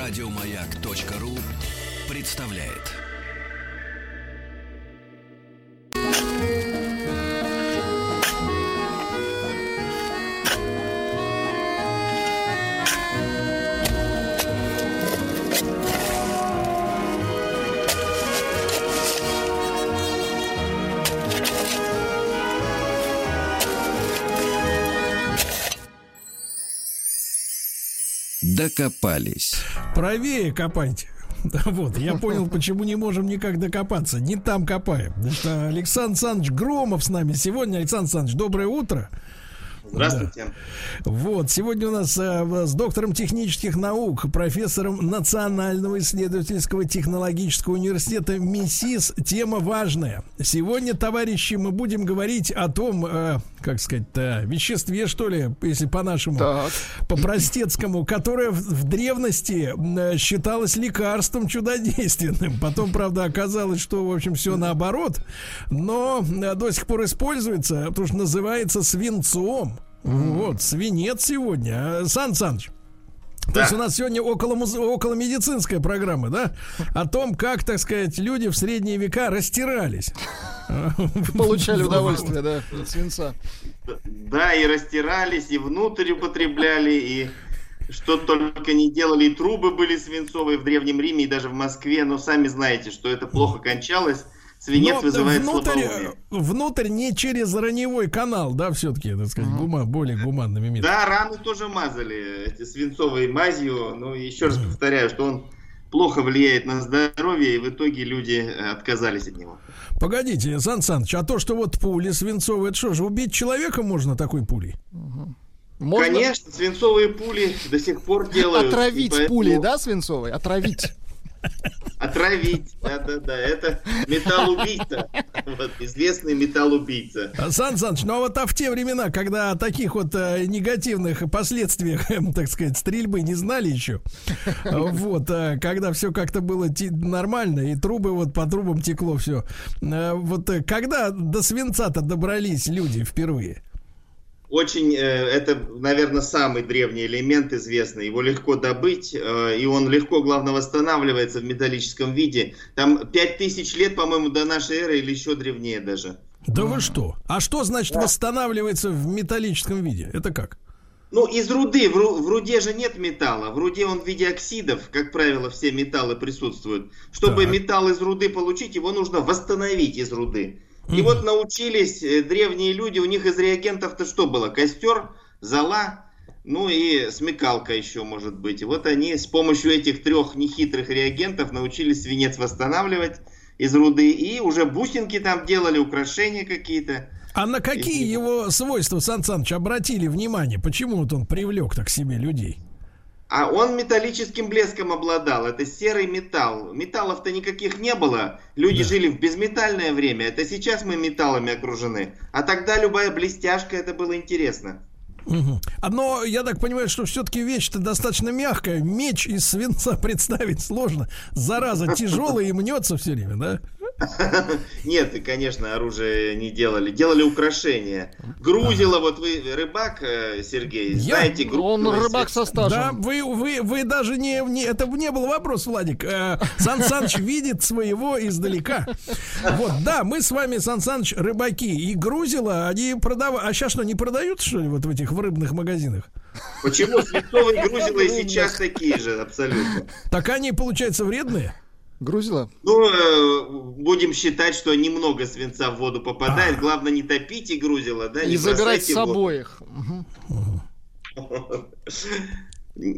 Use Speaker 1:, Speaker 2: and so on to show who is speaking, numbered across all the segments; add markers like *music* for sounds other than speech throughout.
Speaker 1: Радиомаяк.ру представляет. Докопались.
Speaker 2: Правее копайте. *laughs* Вот, я понял, почему не можем никак докопаться. Не там копаем. Значит, Александр Александрович Громов с нами сегодня. Александр Александрович, доброе утро.
Speaker 3: Здравствуйте.
Speaker 2: Да. Вот, сегодня у нас э, с доктором технических наук, профессором Национального исследовательского технологического университета МИСИС тема важная. Сегодня, товарищи, мы будем говорить о том, э, как сказать-то, веществе, что ли, если по-нашему, по-простецкому, которое в, в древности э, считалось лекарством чудодейственным. Потом, правда, оказалось, что, в общем, все наоборот. Но э, до сих пор используется, потому что называется свинцом. Вот, свинец сегодня. Сан Саныч. То да. есть у нас сегодня около, около медицинская программа, да? О том, как, так сказать, люди в средние века растирались. *laughs*
Speaker 4: Получали удовольствие, да, от свинца.
Speaker 3: Да, и растирались, и внутрь употребляли, и что только не делали. И трубы были свинцовые в Древнем Риме, и даже в Москве. Но сами знаете, что это плохо кончалось свинец Но вызывает
Speaker 2: внутрь, внутрь не через раневой канал, да, все-таки, так сказать, гума, более гуманными методами.
Speaker 3: Да, раны тоже мазали эти свинцовой мазью. Но еще раз повторяю, что он плохо влияет на здоровье, и в итоге люди э, отказались от него.
Speaker 2: Погодите, Сан Саныч, а то, что вот пули свинцовые, это что же, убить человека можно такой пулей?
Speaker 3: Можно... Конечно, свинцовые пули до сих пор делают.
Speaker 4: Отравить поэтому... пули, да, свинцовые? Отравить. *laughs*
Speaker 3: Отравить, да-да-да, это металл-убийца, вот, известный металл-убийца.
Speaker 2: Сан Саныч, ну а вот а в те времена, когда о таких вот э, негативных последствиях, э, *laughs* так сказать, стрельбы не знали еще, вот, э, когда все как-то было нормально, и трубы вот по трубам текло все, э, вот э, когда до свинца-то добрались люди впервые?
Speaker 3: Очень, э, это, наверное, самый древний элемент известный. Его легко добыть, э, и он легко, главное, восстанавливается в металлическом виде. Там 5000 лет, по-моему, до нашей эры или еще древнее даже.
Speaker 2: Да вы что? А что значит да. восстанавливается в металлическом виде? Это как?
Speaker 3: Ну, из руды. В, в руде же нет металла. В руде он в виде оксидов. Как правило, все металлы присутствуют. Чтобы так. металл из руды получить, его нужно восстановить из руды. И вот научились э, древние люди, у них из реагентов-то что было? Костер, зола, ну и смекалка еще может быть. И вот они с помощью этих трех нехитрых реагентов научились свинец восстанавливать из руды. И уже бусинки там делали, украшения какие-то.
Speaker 2: А на какие его свойства, Сан Саныч, обратили внимание? Почему вот он привлек так себе людей?
Speaker 3: А он металлическим блеском обладал. Это серый металл. Металлов-то никаких не было. Люди да. жили в безметальное время. Это сейчас мы металлами окружены. А тогда любая блестяшка, это было интересно.
Speaker 2: Угу. Но я так понимаю, что все-таки вещь-то достаточно мягкая. Меч из свинца *laughs* представить сложно. Зараза тяжелая и мнется все время, да? *laughs*
Speaker 3: Нет, и, конечно, оружие не делали. Делали украшения. Грузило, вот вы рыбак, э, Сергей, Я... знаете,
Speaker 4: Он рыбак со стажем.
Speaker 2: Да, вы, вы, вы даже не, не... Это не был вопрос, Владик. Э, Сан Саныч *laughs* видит своего издалека. Вот, да, мы с вами, Сан Саныч, рыбаки. И грузило, они продавали... А сейчас что, не продают, что ли, вот в этих в рыбных магазинах?
Speaker 3: Почему свинцовые грузила и сейчас такие же, абсолютно?
Speaker 2: Так они, получается, вредные?
Speaker 4: Грузила?
Speaker 3: Ну, э, будем считать, что немного свинца в воду попадает. А. Главное не топить и грузила, да?
Speaker 4: И забирать с собой их.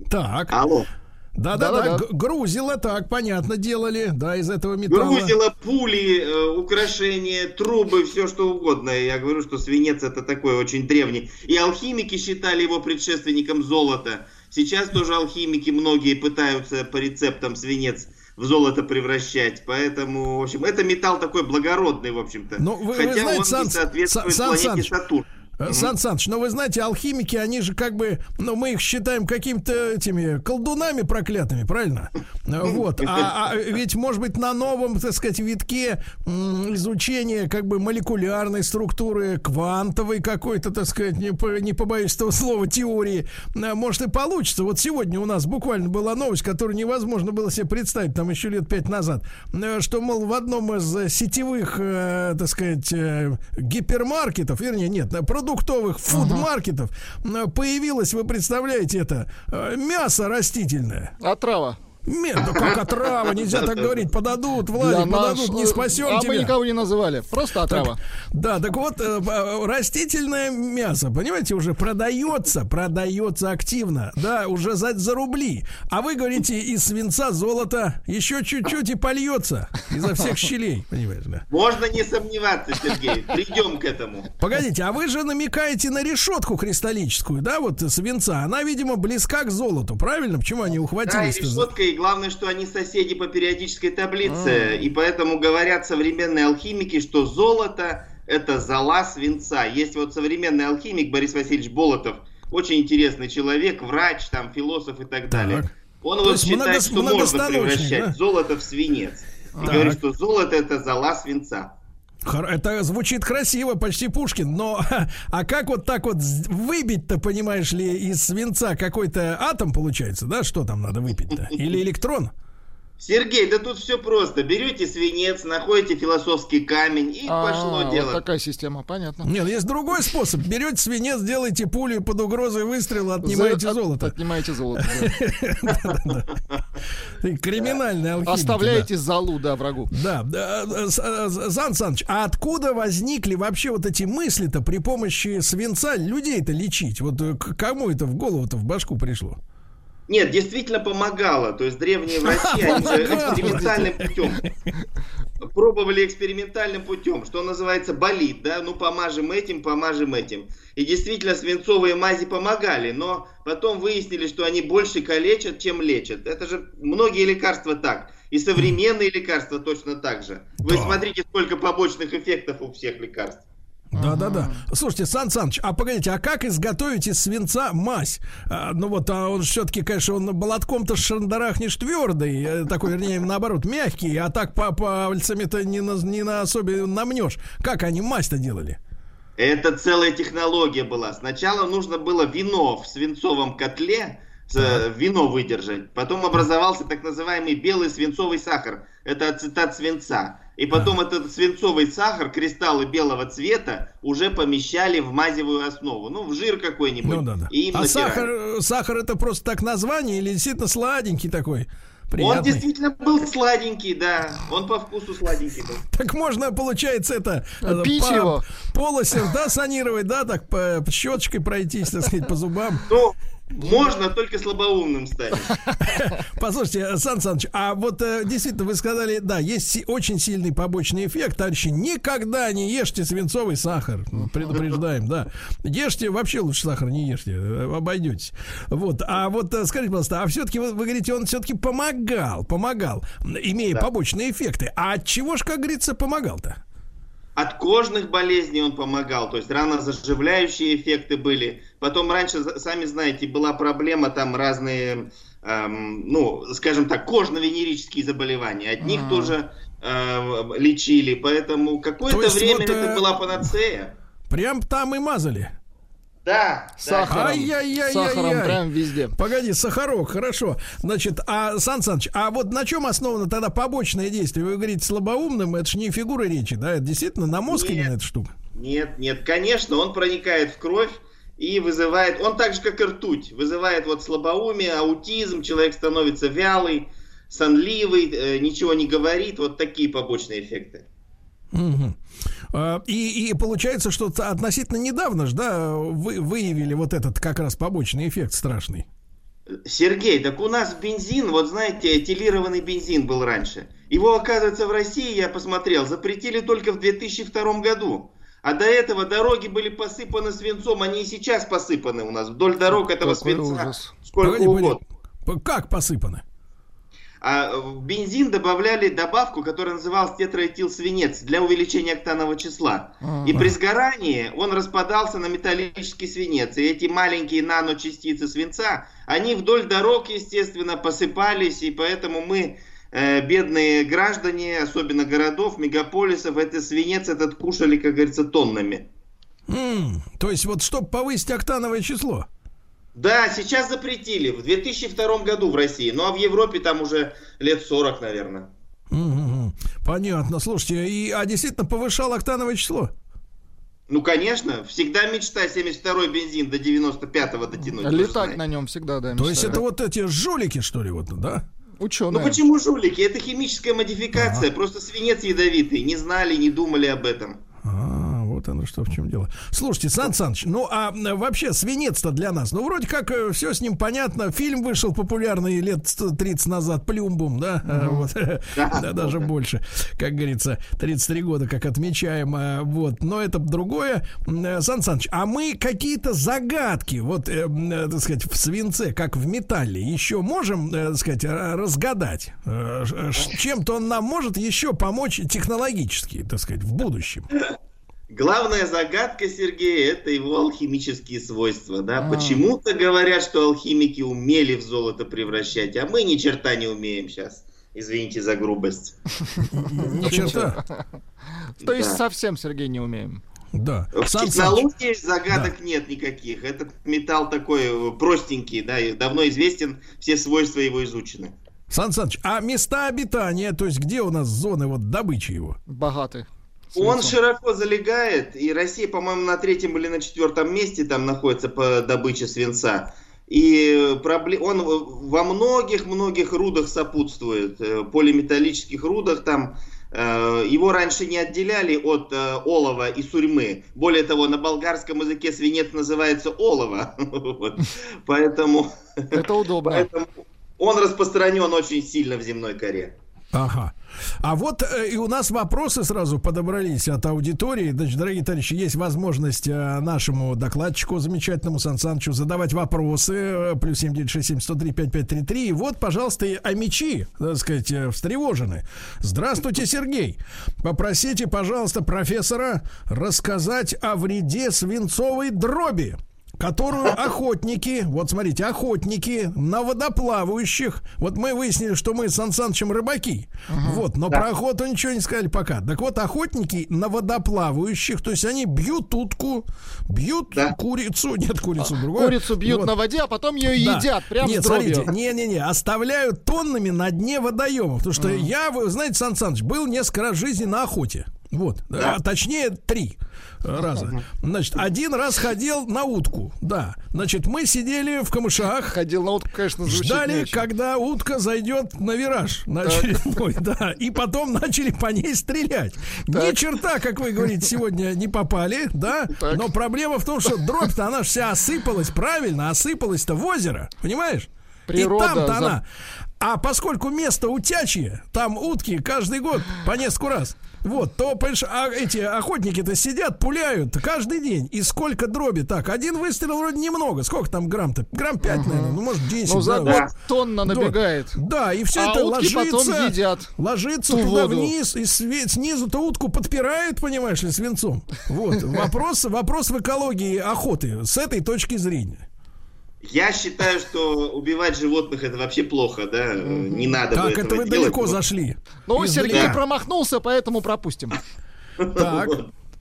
Speaker 2: Так.
Speaker 3: Алло.
Speaker 2: Да, да, да, да. Грузило, так, понятно, делали, да, из этого металла.
Speaker 3: Грузило, пули, э, украшения, трубы, все что угодно. Я говорю, что свинец это такой очень древний. И алхимики считали его предшественником золота. Сейчас тоже алхимики многие пытаются по рецептам свинец в золото превращать. Поэтому, в общем, это металл такой благородный, в общем-то.
Speaker 2: Ну, вы, Хотя вы знаете, он Сан, не соответствует Сан, планете Сан, Сатурн. Сан Саныч, но вы знаете, алхимики, они же как бы, ну, мы их считаем какими-то этими колдунами проклятыми, правильно? Э, Вот. А, а ведь, может быть, на новом, так сказать, витке изучения как бы молекулярной структуры, квантовой какой-то, так сказать, не, по- не побоюсь этого слова, теории, э, может и получится. Вот сегодня у нас буквально была новость, которую невозможно было себе представить, там еще лет пять назад, э, что, мол, в одном из сетевых, э, так сказать, гипермаркетов, вернее, нет, э, продуктовых фудмаркетов э, появилось, вы представляете это, э, мясо растительное.
Speaker 4: Отрава.
Speaker 2: Нет, ну как отрава, нельзя так говорить, подадут, Владик, подадут, не спасем
Speaker 4: А мы
Speaker 2: тебя.
Speaker 4: никого не называли. Просто отрава.
Speaker 2: Да, так вот, э, э, растительное мясо, понимаете, уже продается, продается активно, да, уже за, за рубли. А вы говорите, из свинца золото еще чуть-чуть и польется изо всех щелей, понимаешь, да?
Speaker 3: Можно не сомневаться, Сергей. Придем к этому.
Speaker 2: Погодите, а вы же намекаете на решетку кристаллическую, да, вот свинца. Она, видимо, близка к золоту, правильно? Почему они
Speaker 3: Да, и
Speaker 2: ухватились?
Speaker 3: решетка, и главное, что они соседи по периодической таблице. И поэтому говорят современные алхимики, что золото это зола свинца. Есть вот современный алхимик Борис Васильевич Болотов, очень интересный человек, врач, там, философ и так далее. Он
Speaker 2: То
Speaker 3: вот считает,
Speaker 2: много-
Speaker 3: что можно превращать
Speaker 2: да?
Speaker 3: золото в свинец. И
Speaker 2: Так.
Speaker 3: говорит, что золото это зола свинца.
Speaker 2: Это звучит красиво, почти Пушкин, но а как вот так вот выбить-то, понимаешь ли, из свинца какой-то атом получается, да? Что там надо выпить-то? Или электрон?
Speaker 3: Сергей, да тут все просто. Берете свинец, находите философский камень и
Speaker 4: А,
Speaker 3: пошло
Speaker 4: вот
Speaker 3: дело.
Speaker 4: такая система, понятно.
Speaker 2: Нет, есть другой способ. Берете свинец, делаете пулю под угрозой выстрела, отнимаете
Speaker 4: За- от-
Speaker 2: золото.
Speaker 4: Отнимаете золото.
Speaker 2: криминальный алхимик.
Speaker 4: Оставляете залу, да, врагу.
Speaker 2: Да, э, э, Зан Саныч, а откуда возникли вообще вот эти мысли-то при помощи свинца людей-то лечить? Вот э, к кому это в голову-то в башку пришло?
Speaker 3: Нет, действительно помогало. То есть древние врачи, они экспериментальным путем пробовали экспериментальным путем, что называется болит, да, ну помажем этим, помажем этим. И действительно свинцовые мази помогали, но потом выяснили, что они больше калечат, чем лечат. Это же многие лекарства так. И современные лекарства точно так же. Вы
Speaker 2: Да.
Speaker 3: смотрите, сколько побочных эффектов у всех лекарств.
Speaker 2: Да, да, да. Слушайте, Сан Саныч, а погодите, а как изготовить из свинца мазь? А, ну вот, а он все-таки, конечно, он молотком-то шандарахнешь твердый, э, такой, вернее, наоборот, мягкий, а так по пальцами-то не на, не на особе намнешь. Как они мазь-то делали?
Speaker 3: Это целая технология была. Сначала нужно было вино в свинцовом котле, с- вино выдержать. Потом образовался так называемый белый свинцовый сахар. Это ацетат свинца. И потом этот свинцовый сахар, кристаллы белого цвета, уже помещали в мазевую основу. Ну, в жир какой-нибудь.
Speaker 2: Ну да, да.
Speaker 3: И им
Speaker 2: А
Speaker 3: натирали.
Speaker 2: сахар, сахар это просто так название или действительно сладенький такой?
Speaker 3: Он
Speaker 2: Приятный.
Speaker 3: действительно был сладенький, да. Он по вкусу сладенький был.
Speaker 2: Так можно, получается, это э,
Speaker 4: Пить
Speaker 2: по-
Speaker 4: его.
Speaker 2: полосев, да, санировать, да, так по щеточкой пройтись, так сказать, по зубам.
Speaker 3: Ну, можно только слабоумным стать. *laughs*
Speaker 2: Послушайте, Сан Саныч, а вот э, действительно вы сказали, да, есть очень сильный побочный эффект, товарищи, никогда не ешьте свинцовый сахар, Ну, предупреждаем, да. Ешьте, вообще лучше сахар не ешьте, э, обойдетесь. Вот, а вот э, скажите, пожалуйста, а все-таки вы, вы говорите, он все-таки помогал, помогал, имея побочные эффекты. А от чего ж, как говорится, помогал-то?
Speaker 3: От кожных болезней он помогал, то есть ранозаживляющие эффекты были. Потом раньше, сами знаете, была проблема, там разные, эм, ну, скажем так, кожно-венерические заболевания. Одних
Speaker 4: Ага.
Speaker 3: тоже э, лечили, поэтому
Speaker 2: То
Speaker 3: какое-то время
Speaker 2: вот,
Speaker 3: это
Speaker 2: э,
Speaker 3: была панацея.
Speaker 2: Прям там и мазали.
Speaker 3: Да, да.
Speaker 4: Сахаром.
Speaker 2: Ай-яй-яй-яй-яй.
Speaker 4: Сахаром прям везде.
Speaker 2: Погоди, сахарок, хорошо. Значит, а Сан Саныч, а вот на чем основано тогда побочное действие? Вы говорите слабоумным, это же не фигура речи, да? Это действительно на мозг
Speaker 3: Нет.
Speaker 2: именно эта штука.
Speaker 3: Нет, нет, конечно, он проникает в кровь и вызывает, он так же, как и ртуть, вызывает вот слабоумие, аутизм, человек становится вялый, сонливый, э, ничего не говорит, вот такие побочные эффекты.
Speaker 2: Мгм. А, И, и получается, что относительно недавно же, да, вы выявили вот этот как раз побочный эффект страшный.
Speaker 3: Сергей, так у нас бензин, вот знаете, этилированный бензин был раньше. Его, оказывается, в России, я посмотрел, запретили только в 2002 году. А до этого дороги были посыпаны свинцом, они и сейчас посыпаны у нас. Вдоль дорог этого
Speaker 4: Какой
Speaker 3: свинца
Speaker 4: ужас.
Speaker 3: сколько
Speaker 2: Погоди,
Speaker 3: угодно.
Speaker 2: Как посыпаны?
Speaker 3: А в бензин добавляли добавку, которая называлась тетраэтилсвинец для увеличения октанового числа.
Speaker 4: А.
Speaker 3: И при сгорании он распадался на металлический свинец. И эти маленькие наночастицы свинца, они вдоль дорог, естественно, посыпались. И поэтому мы, э, бедные граждане, особенно городов, мегаполисов, этот свинец этот кушали, как говорится, тоннами.
Speaker 2: М, то есть вот чтобы повысить октановое число.
Speaker 3: Да, сейчас запретили. В 2002 году в России. Ну а в Европе там уже лет 40, наверное.
Speaker 2: Понятно. Слушайте, и, а действительно повышал октановое число?
Speaker 3: Ну, конечно, всегда мечта 72-й бензин до 95-го дотянуть.
Speaker 4: Летать на нем всегда, да.
Speaker 2: То есть это вот эти жулики, что ли, вот, да?
Speaker 3: Ну
Speaker 4: Ученые.
Speaker 3: почему жулики? Это химическая модификация. Просто свинец ядовитый. Не знали, не думали об этом.
Speaker 2: А, вот оно что, в чем дело. Слушайте, Сан Саныч, ну а вообще свинец-то для нас, ну вроде как все с ним понятно. Фильм вышел популярный лет 30 назад, Плюмбум, да? А, вот. *laughs* Да, даже больше, как говорится, 33 года, как отмечаем. а, Вот, но это другое. Э, Сан Саныч, а мы какие-то загадки, вот, э, э, так сказать, в свинце, как в металле, еще можем, э, так сказать, разгадать? Э, Чем-то он нам может еще помочь технологически, так сказать, в будущем.
Speaker 3: Главная загадка Сергея это его алхимические свойства. Да?
Speaker 4: А.
Speaker 3: Почему-то говорят, что алхимики умели в золото превращать, а мы ни черта не умеем сейчас. Извините за грубость.
Speaker 2: Ни черта.
Speaker 4: То есть
Speaker 3: Да.
Speaker 4: совсем, Сергей, не умеем.
Speaker 2: Да.
Speaker 3: В
Speaker 2: Саныч,
Speaker 3: технологии загадок нет никаких. Этот металл такой э, простенький, да, и давно известен, все свойства его изучены.
Speaker 2: Сан Саныч, а места обитания, то есть где у нас зоны вот добычи его?
Speaker 4: Богаты.
Speaker 3: Он широко залегает, и Россия, по-моему, на третьем или на четвертом месте там находится по добыче свинца. И пробле- он во многих-многих рудах сопутствует, э, полиметаллических рудах там. э, Его раньше не отделяли от э, олова и сурьмы. Более того, на болгарском языке свинец называется олово. *laughs* Поэтому,
Speaker 4: Это удобно.
Speaker 3: он распространен очень сильно в земной коре.
Speaker 2: Ага. А вот э, и у нас вопросы сразу подобрались от аудитории. Значит, дорогие товарищи, есть возможность э, нашему докладчику замечательному Сан Санычу задавать вопросы. э, Плюс семь девять шесть семь сто три пять пять три три. И вот, пожалуйста, и амичи, так сказать, э, встревожены. Здравствуйте, Сергей. Попросите, пожалуйста, профессора рассказать о вреде свинцовой дроби которую охотники, вот смотрите, охотники на водоплавающих, вот мы выяснили, что мы с Сан Санычем рыбаки, вот, но про охоту ничего не сказали пока. Так вот, охотники на водоплавающих, то есть они бьют утку, бьют
Speaker 3: Да.
Speaker 2: курицу, нет, курицу другую.
Speaker 4: Курицу бьют
Speaker 2: Вот.
Speaker 4: на воде, а потом ее
Speaker 2: Да.
Speaker 4: едят прям
Speaker 2: Нет,
Speaker 4: с дробью.
Speaker 2: смотрите, не-не-не, оставляют тоннами на дне водоемов. Потому что я, вы знаете, Сан Саныч, был несколько раз в жизни на охоте. Вот, а, точнее, три раза. Значит, один раз ходил на утку, да. Значит, мы сидели в камышах,
Speaker 4: Ходил на утку, конечно,
Speaker 2: ждали,
Speaker 4: очень.
Speaker 2: когда утка зайдет на вираж на очередной, *laughs* да, и потом начали по ней стрелять. Ни
Speaker 4: Так.
Speaker 2: черта, как вы говорите, сегодня не попали, да,
Speaker 4: Так.
Speaker 2: но проблема в том, что дробь-то она вся осыпалась, правильно, осыпалась-то в озеро, понимаешь?
Speaker 4: Природа
Speaker 2: и там-то
Speaker 4: за-
Speaker 2: она. А поскольку место утячье, там утки каждый год по несколько раз. Вот, то, понимаешь, а эти охотники-то сидят, пуляют каждый день. И сколько дроби? Так, один выстрел вроде немного. Сколько там грамм-то? Грамм 5, наверное, ну, может, 10.
Speaker 4: Ну, за
Speaker 2: да,
Speaker 4: год тонна
Speaker 2: Да.
Speaker 4: набегает.
Speaker 2: Да, и все
Speaker 4: А
Speaker 2: это
Speaker 4: утки потом
Speaker 2: ложится,
Speaker 4: едят
Speaker 2: ложится
Speaker 4: ту
Speaker 2: туда
Speaker 4: воду.
Speaker 2: вниз, и све- снизу-то утку подпирает, понимаешь ли, свинцом. Вот, вопрос, вопрос в экологии охоты с этой точки зрения.
Speaker 3: Я считаю, что убивать животных это вообще плохо, да? Не надо
Speaker 2: Так, это вы
Speaker 3: делать.
Speaker 2: далеко
Speaker 3: Вот.
Speaker 2: зашли.
Speaker 4: Ну,
Speaker 2: Из-
Speaker 4: Сергей
Speaker 3: Да.
Speaker 4: промахнулся, поэтому пропустим. *laughs*
Speaker 2: Так.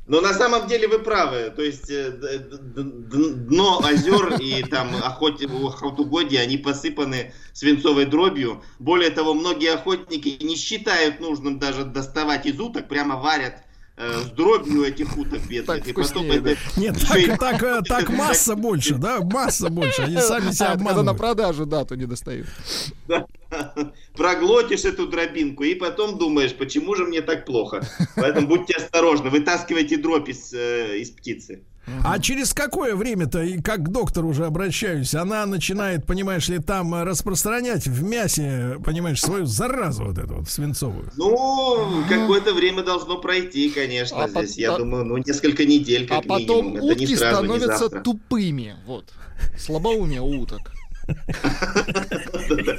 Speaker 3: Но на самом деле вы правы. То есть э, дно озер и там охоте, охотугодья, они посыпаны свинцовой дробью. Более того, многие охотники не считают нужным даже доставать из уток, прямо варят э, с дробью этих уток бедных.
Speaker 4: Так
Speaker 3: и потом это...
Speaker 2: Нет, так, так, э, так масса больше, да, масса больше. Они сами себя
Speaker 4: А, на
Speaker 2: обманывают.
Speaker 4: продажу дату не достают.
Speaker 3: проглотишь эту дробинку и потом думаешь, почему же мне так плохо. Поэтому будьте осторожны, вытаскивайте дробь из, э, из птицы.
Speaker 2: А через какое время-то, и как к доктору уже обращаюсь, она начинает, понимаешь ли, там э, распространять в мясе, понимаешь, свою заразу вот эту вот свинцовую.
Speaker 3: Ну, какое-то время должно пройти, конечно,
Speaker 4: А
Speaker 3: здесь.
Speaker 4: пот-
Speaker 3: Я
Speaker 4: а-
Speaker 3: думаю, ну, несколько недель,
Speaker 4: А
Speaker 3: как
Speaker 4: потом
Speaker 3: минимум. Это не
Speaker 4: утки
Speaker 3: сразу, не
Speaker 4: становятся
Speaker 3: завтра.
Speaker 4: тупыми. Вот. Слабоумие уток. *laughs*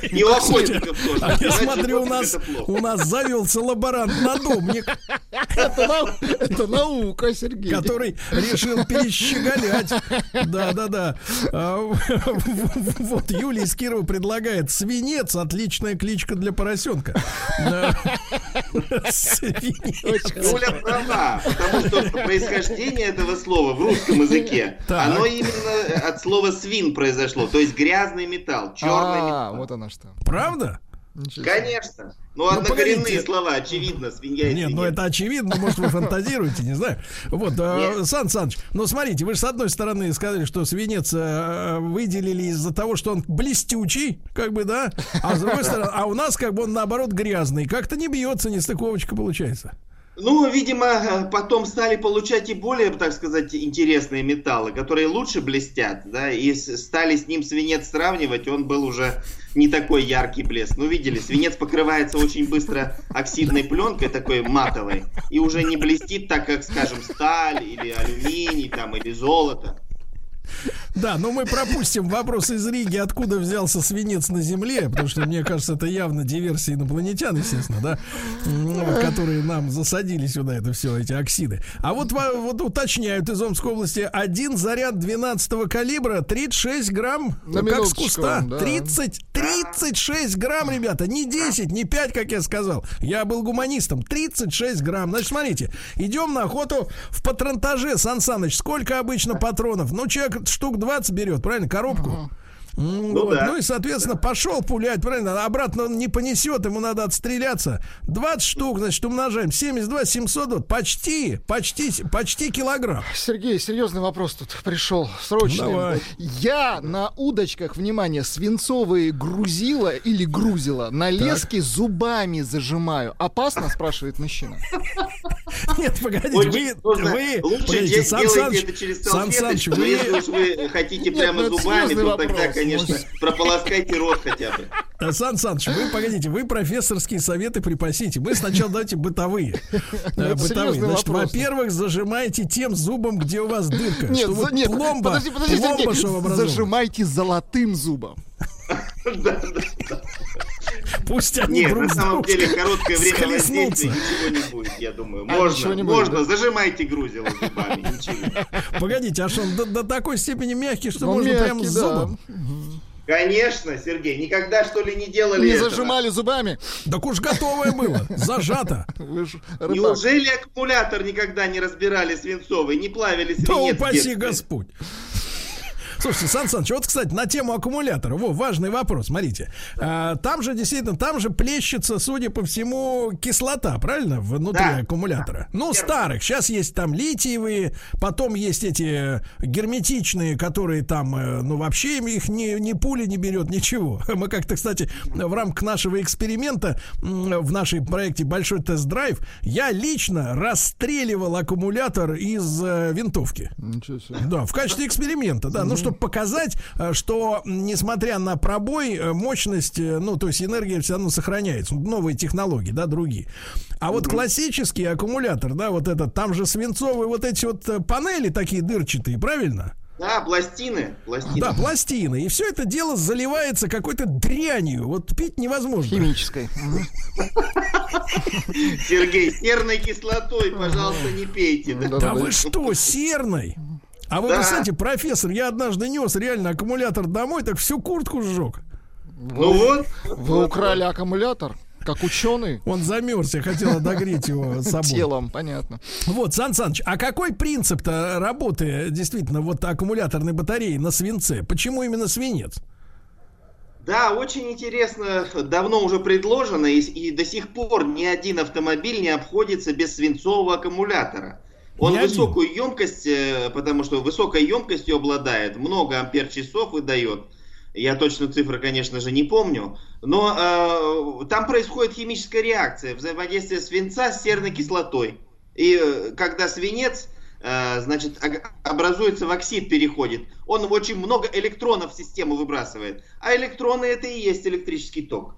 Speaker 4: *laughs*
Speaker 3: И у охотников тоже.
Speaker 2: А я смотрю, у нас, у нас завелся лаборант надомник, *laughs*
Speaker 4: Это, нау- это наука, Сергей.
Speaker 2: который решил перещеголять. Да, да, да. Вот Юлия из Кирова предлагает свинец, отличная кличка для поросенка. *laughs*
Speaker 3: Юля права, потому что происхождение этого слова в русском языке, оно именно от слова свин произошло, то есть грязный металл, черный
Speaker 4: А,
Speaker 3: металл.
Speaker 4: вот она что.
Speaker 2: Правда?
Speaker 4: Ничего.
Speaker 3: Конечно. Ну,
Speaker 2: Ну,
Speaker 3: однокоренные
Speaker 2: погодите.
Speaker 3: слова, очевидно, свинья и
Speaker 2: Нет, ну
Speaker 3: свинец.
Speaker 2: это очевидно, может вы фантазируете, не знаю. Вот, э. Сан Саныч, ну смотрите, вы же с одной стороны сказали, что свинец э, выделили из-за того, что он блестючий, как бы, да, а с другой стороны, а у нас как бы он наоборот грязный, как-то не бьется, не стыковочка получается.
Speaker 3: Ну, видимо, потом стали получать и более, так сказать, интересные металлы, которые лучше блестят, да, и стали с ним свинец сравнивать, он был уже не такой яркий блеск. Ну, видели, свинец покрывается очень быстро оксидной пленкой такой матовой, и уже не блестит так, как, скажем, сталь или алюминий там, или золото.
Speaker 2: Да, но мы пропустим вопрос из Риги, откуда взялся свинец на Земле, потому что, мне кажется, это явно диверсия инопланетян, естественно, да, которые нам засадили сюда это все, эти оксиды. А вот, во- вот уточняют из Омской области, один заряд 12 калибра, 36 грамм,
Speaker 4: На
Speaker 2: как с куста.
Speaker 4: да.
Speaker 2: 30, 36 грамм, ребята, не 10, не 5, как я сказал. Я был гуманистом. 36 грамм. Значит, смотрите, идем на охоту в патронтаже, Сан Саныч. Сколько обычно патронов? Ну, человек штук 20 берет, правильно, коробку. М,
Speaker 3: Ну
Speaker 2: вот.
Speaker 3: да.
Speaker 2: Ну и, соответственно, пошел пулять, правильно, обратно он не понесет, ему надо отстреляться. 20 штук, значит, умножаем. 72, 700, вот, почти, почти, почти килограмм.
Speaker 4: Сергей, серьезный вопрос тут пришел, срочный.
Speaker 2: Давай.
Speaker 4: Я на удочках, внимание, свинцовые грузила или грузила на леске зубами зажимаю. Опасно, спрашивает мужчина.
Speaker 2: Нет, погодите,
Speaker 3: Очень
Speaker 2: вы, вы,
Speaker 3: Лучше
Speaker 2: погодите, Сан Саныч,
Speaker 3: это через
Speaker 2: Сан Саныч,
Speaker 3: салфеточку,
Speaker 2: вы,
Speaker 3: если уж вы хотите прямо
Speaker 4: ну
Speaker 3: зубами, то тогда. Конечно, прополоскайте рот хотя бы.
Speaker 2: Э, Сан Саныч, вы погодите, вы профессорские советы припасите. Мы сначала давайте бытовые. Э, Бытовые. Значит, во-первых, зажимайте тем зубом, где у вас дырка.
Speaker 4: Нет, нет,
Speaker 2: пломба,
Speaker 4: подожди, подожди, зажимайте золотым зубом.
Speaker 3: Да, *laughs* да.
Speaker 2: Пусть они
Speaker 3: Нет, на самом *laughs* деле короткое время воздействия ничего не будет, я думаю.
Speaker 4: А,
Speaker 3: Можно, можно,
Speaker 4: да?
Speaker 3: зажимайте грузило зубами, *laughs* ничего.
Speaker 2: Погодите, а что он до, такой степени мягкий, что
Speaker 4: Он
Speaker 2: можно прям с
Speaker 4: да.
Speaker 2: зубом?
Speaker 3: Конечно, Сергей, никогда что ли не делали
Speaker 4: Не
Speaker 3: этого?
Speaker 4: зажимали зубами.
Speaker 2: Так уж готовое было, зажато.
Speaker 3: Неужели аккумулятор никогда не разбирали свинцовый, не плавили
Speaker 2: Да
Speaker 3: свинец в
Speaker 2: упаси? Господь. Слушайте, Сан Саныч, вот, кстати, на тему аккумулятора. Во, важный вопрос, смотрите. А, там же, действительно, там же плещется, судя по всему, кислота, правильно, внутри
Speaker 3: Да.
Speaker 2: аккумулятора. Ну,
Speaker 3: Верно.
Speaker 2: старых. Сейчас есть там литиевые, потом есть эти герметичные, которые там, э, ну, вообще им их ни, ни пули не берет, ничего. *laughs* Мы как-то, кстати, в рамках нашего эксперимента, в нашей проекте «Большой тест-драйв», я лично расстреливал аккумулятор из э, винтовки.
Speaker 4: Ничего себе.
Speaker 2: Да, в качестве эксперимента, да. Ну, чтобы показать, э, что несмотря на пробой, э, мощность, э, ну, то есть энергия все равно сохраняется. Новые технологии, да, другие. А вот классический аккумулятор, да, вот этот, там же свинцовые вот эти вот панели такие дырчатые, правильно?
Speaker 3: Да, пластины, пластины.
Speaker 2: Да, пластины. И все это дело заливается какой-то дрянью. Вот пить невозможно.
Speaker 4: Химической.
Speaker 3: Сергей, серной кислотой, пожалуйста, не пейте. Да?
Speaker 2: Вы что, серной? А вы
Speaker 3: Да.
Speaker 2: представляете, профессор, я однажды нес реально аккумулятор домой, так всю куртку сжег.
Speaker 3: Ну вот.
Speaker 4: Вы украли аккумулятор, как ученый,
Speaker 2: Он замерз, я хотел отогреть его *laughs* собой.
Speaker 4: телом, понятно.
Speaker 2: Вот, Сан Саныч, а какой принцип-то работы действительно вот аккумуляторной батареи на свинце? Почему именно свинец?
Speaker 3: Да, очень интересно, давно уже предложено, и, и до сих пор ни один автомобиль не обходится без свинцового аккумулятора. Он
Speaker 2: один.
Speaker 3: высокую емкость, э, потому что высокой емкостью обладает, много ампер-часов выдает. Я точно цифры, конечно же, не помню. Но э, там происходит химическая реакция, взаимодействие свинца с серной кислотой. И э, когда свинец, э, значит, образуется в оксид, переходит, он очень много электронов в систему выбрасывает. А электроны это и есть электрический ток.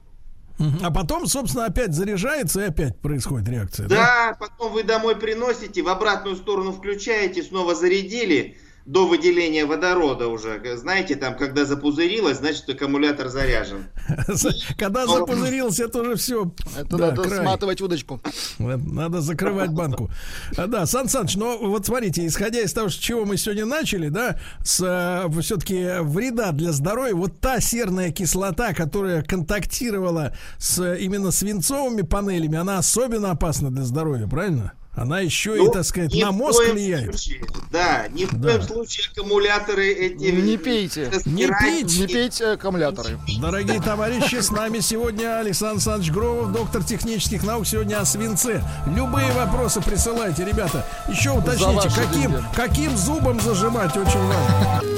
Speaker 2: А потом, собственно, опять заряжается и опять происходит реакция.
Speaker 3: Да, потом вы домой приносите, в обратную сторону включаете, снова зарядили. До выделения водорода уже. Знаете, там, когда запузырилось, значит, аккумулятор заряжен. *laughs*
Speaker 2: Когда запузырился, это уже все.
Speaker 4: Это надо сматывать удочку.
Speaker 2: Надо закрывать *laughs* банку. А, да, Сан Саныч, но вот смотрите, исходя из того, с чего мы сегодня начали, да, с э, все-таки вреда для здоровья, вот та серная кислота, которая контактировала с именно свинцовыми панелями, она особенно опасна для здоровья, правильно? Она еще ну, и, так сказать, на мозг влияет.
Speaker 3: Случае, да, ни в да. коем случае аккумуляторы эти...
Speaker 4: Не пейте. Не пейте. Не пейте аккумуляторы.
Speaker 2: Дорогие товарищи, с нами сегодня Александр Александрович Гровов, доктор технических наук, сегодня о свинце. Любые вопросы присылайте, ребята. Еще уточните, каким, каким зубом зажимать, очень важно.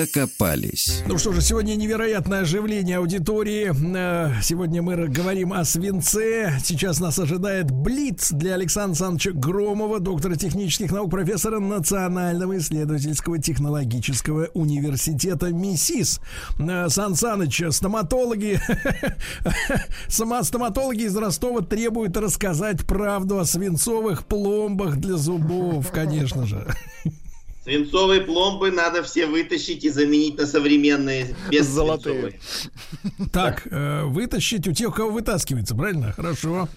Speaker 1: Докопались.
Speaker 2: Ну что же, сегодня невероятное оживление аудитории. Э, сегодня мы говорим о свинце. Сейчас нас ожидает Блиц для Александра Александровича Громова, доктора технических наук, профессора Национального исследовательского технологического университета МИСИС. Э, Сан Саныч, стоматологи, *laughs* сама стоматологи из Ростова требуют рассказать правду о свинцовых пломбах для зубов, конечно же. *laughs*
Speaker 3: Свинцовые пломбы надо все вытащить и заменить на современные без
Speaker 4: золотые. *laughs*
Speaker 2: Так, э, вытащить у тех, у кого вытаскивается, правильно? Хорошо.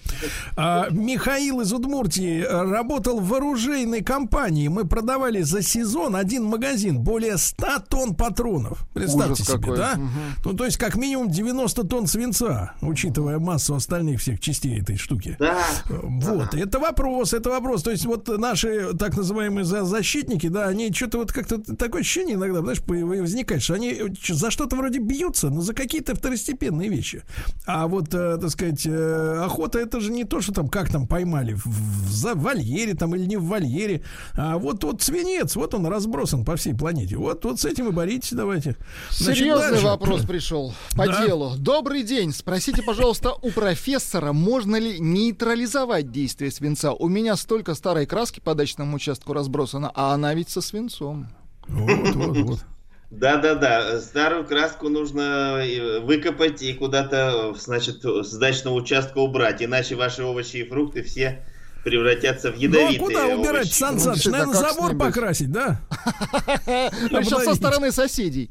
Speaker 2: А, Михаил из Удмуртии работал в оружейной компании. Мы продавали за сезон один магазин более 100 тонн патронов. Представьте Ужас себе, какой. да? Угу. Ну, то есть, как минимум 90 тонн свинца, учитывая массу остальных всех частей этой штуки.
Speaker 3: Да.
Speaker 2: Вот, да. это вопрос, это вопрос. То есть, вот наши так называемые защитники, да, они что-то вот как-то такое ощущение иногда, знаешь, возникает, что они за что-то вроде бьются, но за какие-то второстепенные вещи. А вот, э, так сказать, э, охота это же не то, что там как там поймали в, в, в вольере там или не в вольере, а вот вот свинец, вот он разбросан по всей планете. Вот вот с этим и боритесь давайте.
Speaker 4: Значит, Серьезный дальше. вопрос пришел *laughs* по да? делу. Добрый день. Спросите, пожалуйста, у профессора, можно ли нейтрализовать действие свинца? У меня столько старой краски по дачному участку разбросано, а она ведь со свинцом. Вот,
Speaker 3: вот, вот. *laughs* Да-да-да, старую краску нужно э, выкопать и куда-то, значит, с дачного участка убрать, иначе ваши овощи и фрукты все превратятся в ядовитые Ну а куда
Speaker 2: убирать, Сан Саныч? Наверное, забор покрасить, да? *laughs*
Speaker 4: Причем со стороны соседей.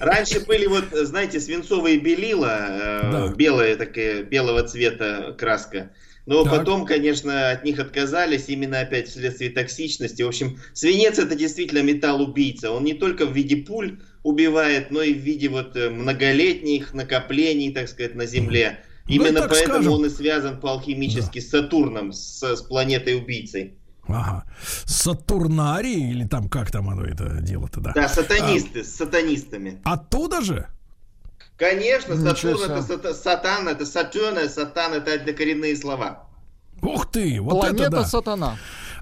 Speaker 3: Раньше были вот, знаете, свинцовые белила, э, белая такая, белого цвета краска. Но так. потом, конечно, от них отказались именно опять вследствие токсичности. В общем, свинец это действительно металл-убийца. Он не только в виде пуль убивает, но и в виде вот э, многолетних накоплений, так сказать, на Земле. Ну, именно ну, поэтому скажем. он и связан по-алхимически да. с Сатурном, с, с планетой-убийцей.
Speaker 2: Ага. Сатурнарий, или там как там оно это дело-то, да?
Speaker 3: Да, сатанисты, а, с сатанистами.
Speaker 2: Оттуда же?
Speaker 3: Конечно, Сатурн это сатан, это Сатурн, сатан это однокоренные слова.
Speaker 2: Ух ты, вот
Speaker 4: Планета
Speaker 2: это да.
Speaker 4: сатана.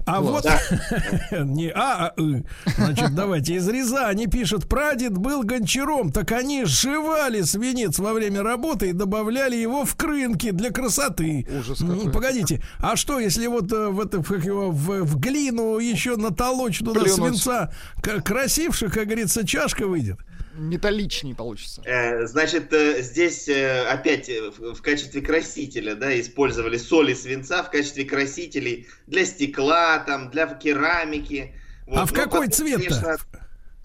Speaker 2: А вот, вот *laughs* не а, а. Значит, давайте из Рязани пишет, прадед был гончаром, так они сживали свинец во время работы и добавляли его в крынки для красоты. Ужас какой. Погодите, а что, если вот э, в, это, в, в, в глину еще натолочь туда Плюнуть. свинца, красивших, как говорится, чашка выйдет?
Speaker 4: Металличнее получится.
Speaker 3: Э, значит, э, здесь э, опять в качестве красителя, да, использовали соли свинца в качестве красителей для стекла, там, для керамики.
Speaker 2: Вот. А в какой цвет-то?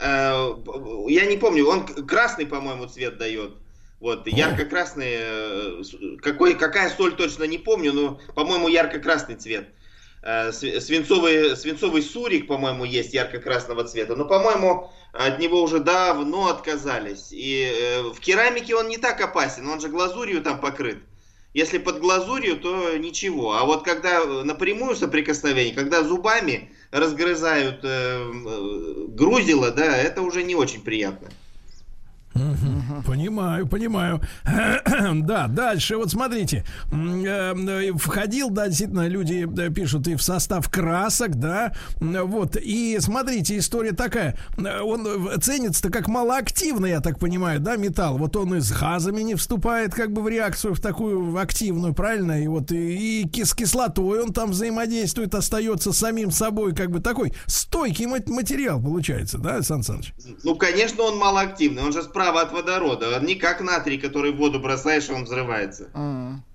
Speaker 3: Я не помню, он красный, по-моему, цвет дает. Вот, ярко-красный, какой, какая соль точно не помню, но, по-моему, ярко-красный цвет. Свинцовый, свинцовый сурик, по-моему, есть ярко-красного цвета. Но, по-моему, от него уже давно отказались. И э, в керамике он не так опасен, он же глазурью там покрыт. Если под глазурью, то ничего. А вот когда напрямую соприкосновение, когда зубами разгрызают э, э грузило, да, это уже не очень приятно.
Speaker 2: Понимаю, понимаю. *clears throat* да, дальше, вот смотрите. Э, входил, да, действительно, люди пишут и в состав красок, да. Вот, и смотрите, история такая. Он ценится-то как малоактивный, я так понимаю, да, металл. Вот он и с газами не вступает как бы в реакцию в такую активную, правильно? И вот и, и с кислотой он там взаимодействует, остается самим собой, как бы такой стойкий материал получается, да, Сан Саныч?
Speaker 3: Ну, конечно, он малоактивный, он же справа от водорода, он не как натрий, который в воду бросаешь, и он взрывается.
Speaker 2: А-а-а. Так,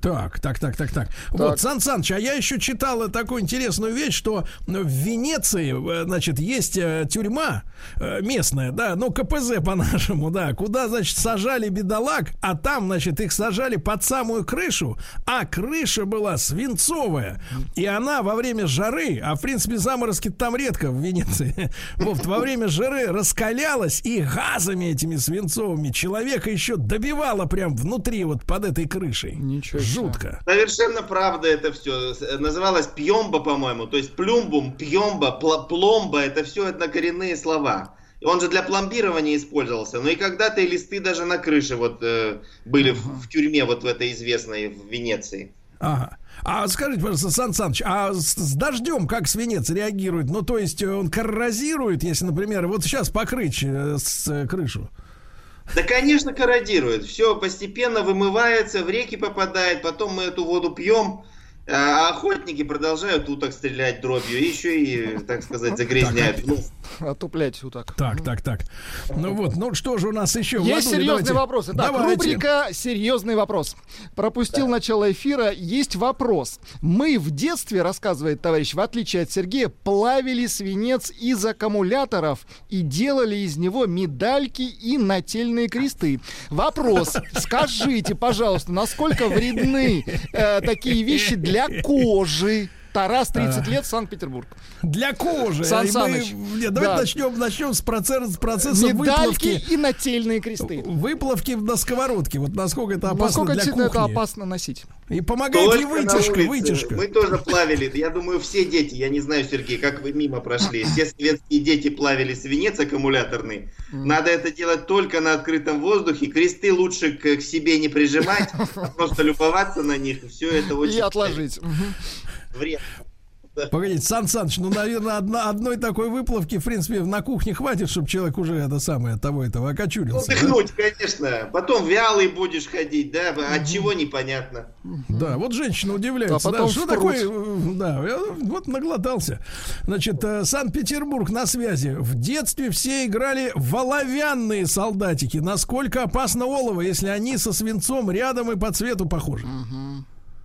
Speaker 2: так, так, так, так. так. Вот, Сан Саныч, а я еще читал такую интересную вещь, что в Венеции, э, значит, есть э, тюрьма э, местная, да, ну, КПЗ *laughs* по-нашему, да, куда, значит, сажали бедолаг, а там, значит, их сажали под самую крышу, а крыша была свинцовая, и она во время жары, а, в принципе, заморозки там редко в Венеции, *laughs* вот, во время жары раскалялась, и газами этими свинцовыми человека еще добивала прям внутри, вот под этой крышей. Ничего Жутко.
Speaker 3: Совершенно правда это все. Называлось пьемба, по-моему. То есть плюмбум, пьемба, пломба, это все однокоренные слова. Он же для пломбирования использовался. Ну и когда-то и листы даже на крыше вот э, были в, в тюрьме вот в этой известной в Венеции.
Speaker 2: Ага. А скажите, пожалуйста, Сан Саныч, а с, с дождем как свинец реагирует? Ну, то есть он коррозирует, если, например, вот сейчас покрыть э, с, э, крышу?
Speaker 3: Да, конечно, корродирует. Все постепенно вымывается, в реки попадает, потом мы эту воду пьем. А охотники продолжают уток стрелять дробью, еще и, так сказать, загрязняют. Ну,
Speaker 4: Отуплять уток.
Speaker 2: Так, так, так. Ну вот, ну что же у нас еще?
Speaker 4: Есть Владуля, серьезные давайте. вопросы. Так, давайте. рубрика «Серьезный вопрос». Пропустил да. начало эфира. Есть вопрос. Мы в детстве, рассказывает товарищ, в отличие от Сергея, плавили свинец из аккумуляторов и делали из него медальки и нательные кресты. Вопрос. Скажите, пожалуйста, насколько вредны э, такие вещи для кожи? Тарас, 30 лет, Санкт-Петербург.
Speaker 2: Для кожи.
Speaker 4: Сан Саныч.
Speaker 2: Мы, нет, давайте да. начнем, начнем с процесса, процесса
Speaker 4: Медальки
Speaker 2: выплавки.
Speaker 4: и нательные кресты.
Speaker 2: Выплавки на сковородке. Вот насколько это опасно насколько для кухни.
Speaker 4: это опасно носить.
Speaker 2: И помогает Только ли вытяжка, вытяжка?
Speaker 3: Мы тоже плавили. Я думаю, все дети, я не знаю, Сергей, как вы мимо прошли, все советские дети плавили свинец аккумуляторный. Надо это делать только на открытом воздухе. Кресты лучше к, к себе не прижимать, а просто любоваться на них. Все это очень...
Speaker 4: И отложить
Speaker 3: вред.
Speaker 2: Погодите, Сан Саныч, ну, наверное, одна, одной такой выплавки, в принципе, на кухне хватит, чтобы человек уже это самое, того этого окочурился.
Speaker 3: Отдохнуть, да? конечно. Потом вялый будешь ходить, да, от чего непонятно.
Speaker 2: Да, вот женщина удивляется, а да, что такое, э, да, я вот наглотался. Значит, э, Санкт-Петербург на связи. В детстве все играли в оловянные солдатики. Насколько опасно олово, если они со свинцом рядом и по цвету похожи? Угу.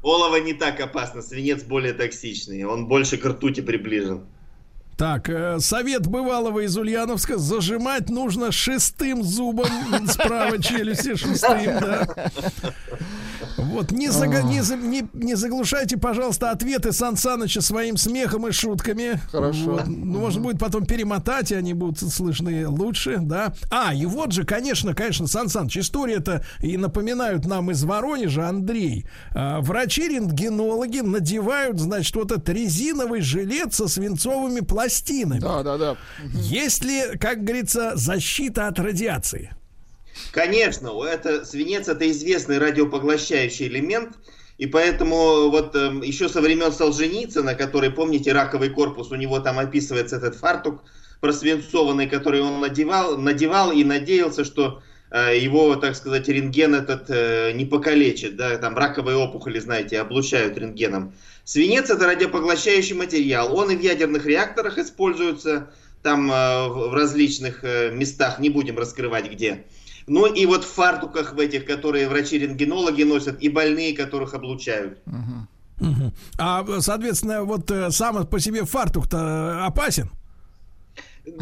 Speaker 3: Олово не так опасно, свинец более токсичный, он больше к ртути приближен.
Speaker 2: Так, э, совет бывалого из Ульяновска. Зажимать нужно шестым зубом справа *laughs* челюсти, шестым, да. Вот, не, зага, не, не, не заглушайте, пожалуйста, ответы Сан Саныча своим смехом и шутками.
Speaker 4: Хорошо. Вот.
Speaker 2: Ну, можно будет потом перемотать, и они будут слышны лучше, да. А, и вот же, конечно, конечно, Сан Саныч, история-то и напоминают нам из Воронежа, Андрей. А, Врачи-рентгенологи надевают, значит, вот этот резиновый жилет со свинцовыми пластинами.
Speaker 4: Да, да, да.
Speaker 2: Есть ли, как говорится, защита от радиации?
Speaker 3: Конечно, это свинец это известный радиопоглощающий элемент, и поэтому вот э, еще со времен Солженицына, который, помните, раковый корпус, у него там описывается этот фартук просвинцованный, который он надевал, надевал и надеялся, что э, его, так сказать, рентген этот э, не покалечит, да, там раковые опухоли, знаете, облучают рентгеном. Свинец это радиопоглощающий материал. Он и в ядерных реакторах используется, там э, в различных э, местах, не будем раскрывать где. Ну и вот в фартуках в этих, которые врачи-рентгенологи носят, и больные, которых облучают.
Speaker 2: А, соответственно, вот э, сам по себе фартук-то опасен?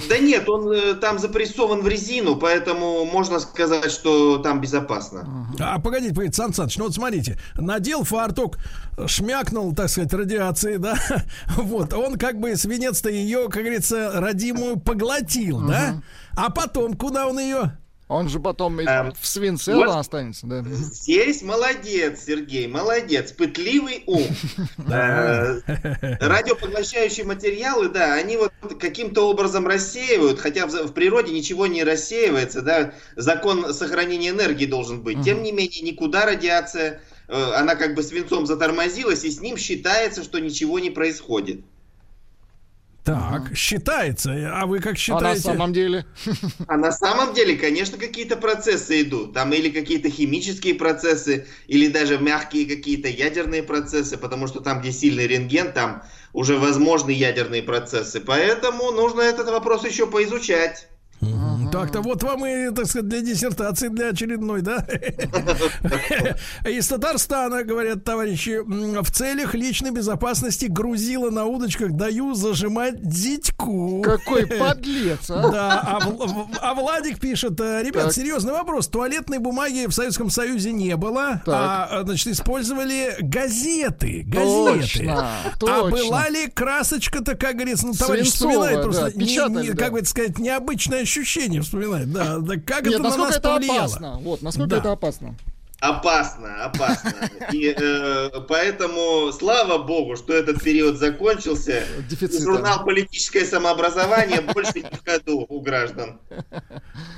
Speaker 3: Да нет, он э, там запрессован в резину, поэтому можно сказать, что там безопасно.
Speaker 2: А погодите, погодите, Сан Саныч, ну вот смотрите, надел фартук, шмякнул, так сказать, радиации, да, *laughs* вот, он как бы свинец-то ее, как говорится, родимую поглотил, да, а потом куда он ее
Speaker 4: Он же потом эм, в свинце вот останется, да.
Speaker 3: Здесь молодец, Сергей, молодец. Пытливый ум. *laughs* Э, радиопоглощающие материалы, да, они вот каким-то образом рассеивают, хотя в природе ничего не рассеивается, да, закон сохранения энергии должен быть. Тем не менее, никуда радиация, э, она как бы свинцом затормозилась, и с ним считается, что ничего не происходит.
Speaker 2: Так, ага. считается. А вы как считаете?
Speaker 4: А на самом деле?
Speaker 3: А на самом деле, конечно, какие-то процессы идут. Там или какие-то химические процессы, или даже мягкие какие-то ядерные процессы, потому что там, где сильный рентген, там уже возможны ядерные процессы. Поэтому нужно этот вопрос еще поизучать.
Speaker 2: Ага. Так-то вот вам и, так сказать, для диссертации, для очередной, да? *laughs* Из Татарстана, говорят товарищи, в целях личной безопасности грузила на удочках даю зажимать дитьку.
Speaker 4: Какой *laughs* подлец, а?
Speaker 2: Да, а, а Владик пишет, «Э, ребят, так. серьезный вопрос. Туалетной бумаги в Советском Союзе не было, так. а, значит, использовали газеты. Газеты. Точно, а была ли красочка-то, как говорится, ну, товарищ вспоминает просто, да, не, не, как бы сказать, необычная ощущение вспоминает. Да, да как Нет, это на нас это повлияло?
Speaker 4: Опасно. Вот, насколько да. это опасно.
Speaker 3: Опасно, опасно. И э, поэтому слава богу, что этот период закончился. Дефицита. Журнал «Политическое самообразование» больше не в ходу у граждан.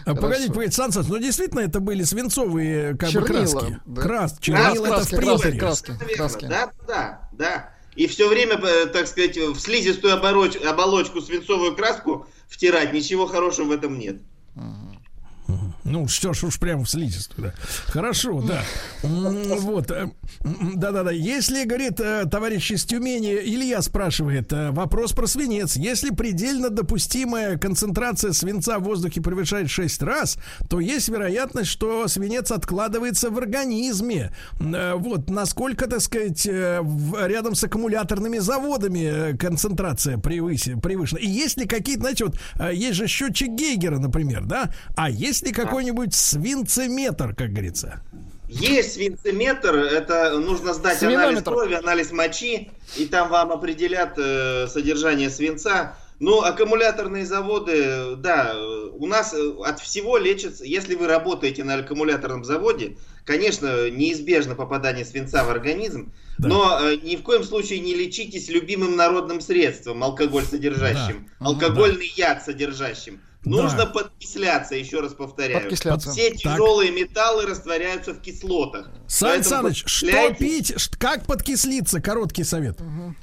Speaker 2: А, погодите, погодите, Сан Саныч, ну действительно это были свинцовые как чернила, бы краски.
Speaker 4: Да. Крас, чернила краски, это в краски, краски,
Speaker 3: краски. Да, да, да. И все время, э, так сказать, в слизистую оболочку, оболочку свинцовую краску втирать, ничего хорошего в этом нет.
Speaker 2: Ну, что ж уж прямо в слизистую, да. Хорошо, да. Вот. Э, да-да-да. Если, говорит э, товарищ из Тюмени, Илья спрашивает, э, вопрос про свинец. Если предельно допустимая концентрация свинца в воздухе превышает 6 раз, то есть вероятность, что свинец откладывается в организме. Вот. Насколько, так сказать, рядом с аккумуляторными заводами концентрация превышена. И есть ли какие-то, знаете, вот есть же счетчик Гейгера, например, да? А есть ли какой какой-нибудь свинцеметр, как говорится?
Speaker 3: Есть свинцеметр, это нужно сдать Свинометр. анализ крови, анализ мочи, и там вам определят э, содержание свинца. Ну, аккумуляторные заводы, да, у нас э, от всего лечится, если вы работаете на аккумуляторном заводе, конечно, неизбежно попадание свинца в организм, да. но э, ни в коем случае не лечитесь любимым народным средством, алкоголь содержащим, да. алкогольный да. яд содержащим. Нужно да. подкисляться, еще раз повторяю. Подкисляться. Все тяжелые так. металлы растворяются в кислотах.
Speaker 2: Сан Саныч, что пить, как подкислиться? Короткий совет. Угу.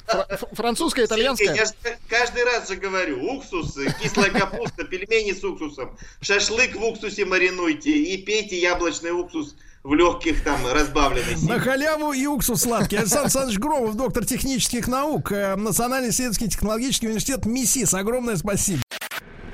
Speaker 4: Французская, итальянская?
Speaker 3: Я же каждый раз же говорю. Уксус, кислая капуста, пельмени с уксусом. Шашлык в уксусе маринуйте и пейте яблочный уксус в легких там разбавленный.
Speaker 2: На халяву и уксус сладкий. Александр Александрович Громов, доктор технических наук, э, Национальный исследовательский технологический университет МИСИС. Огромное спасибо.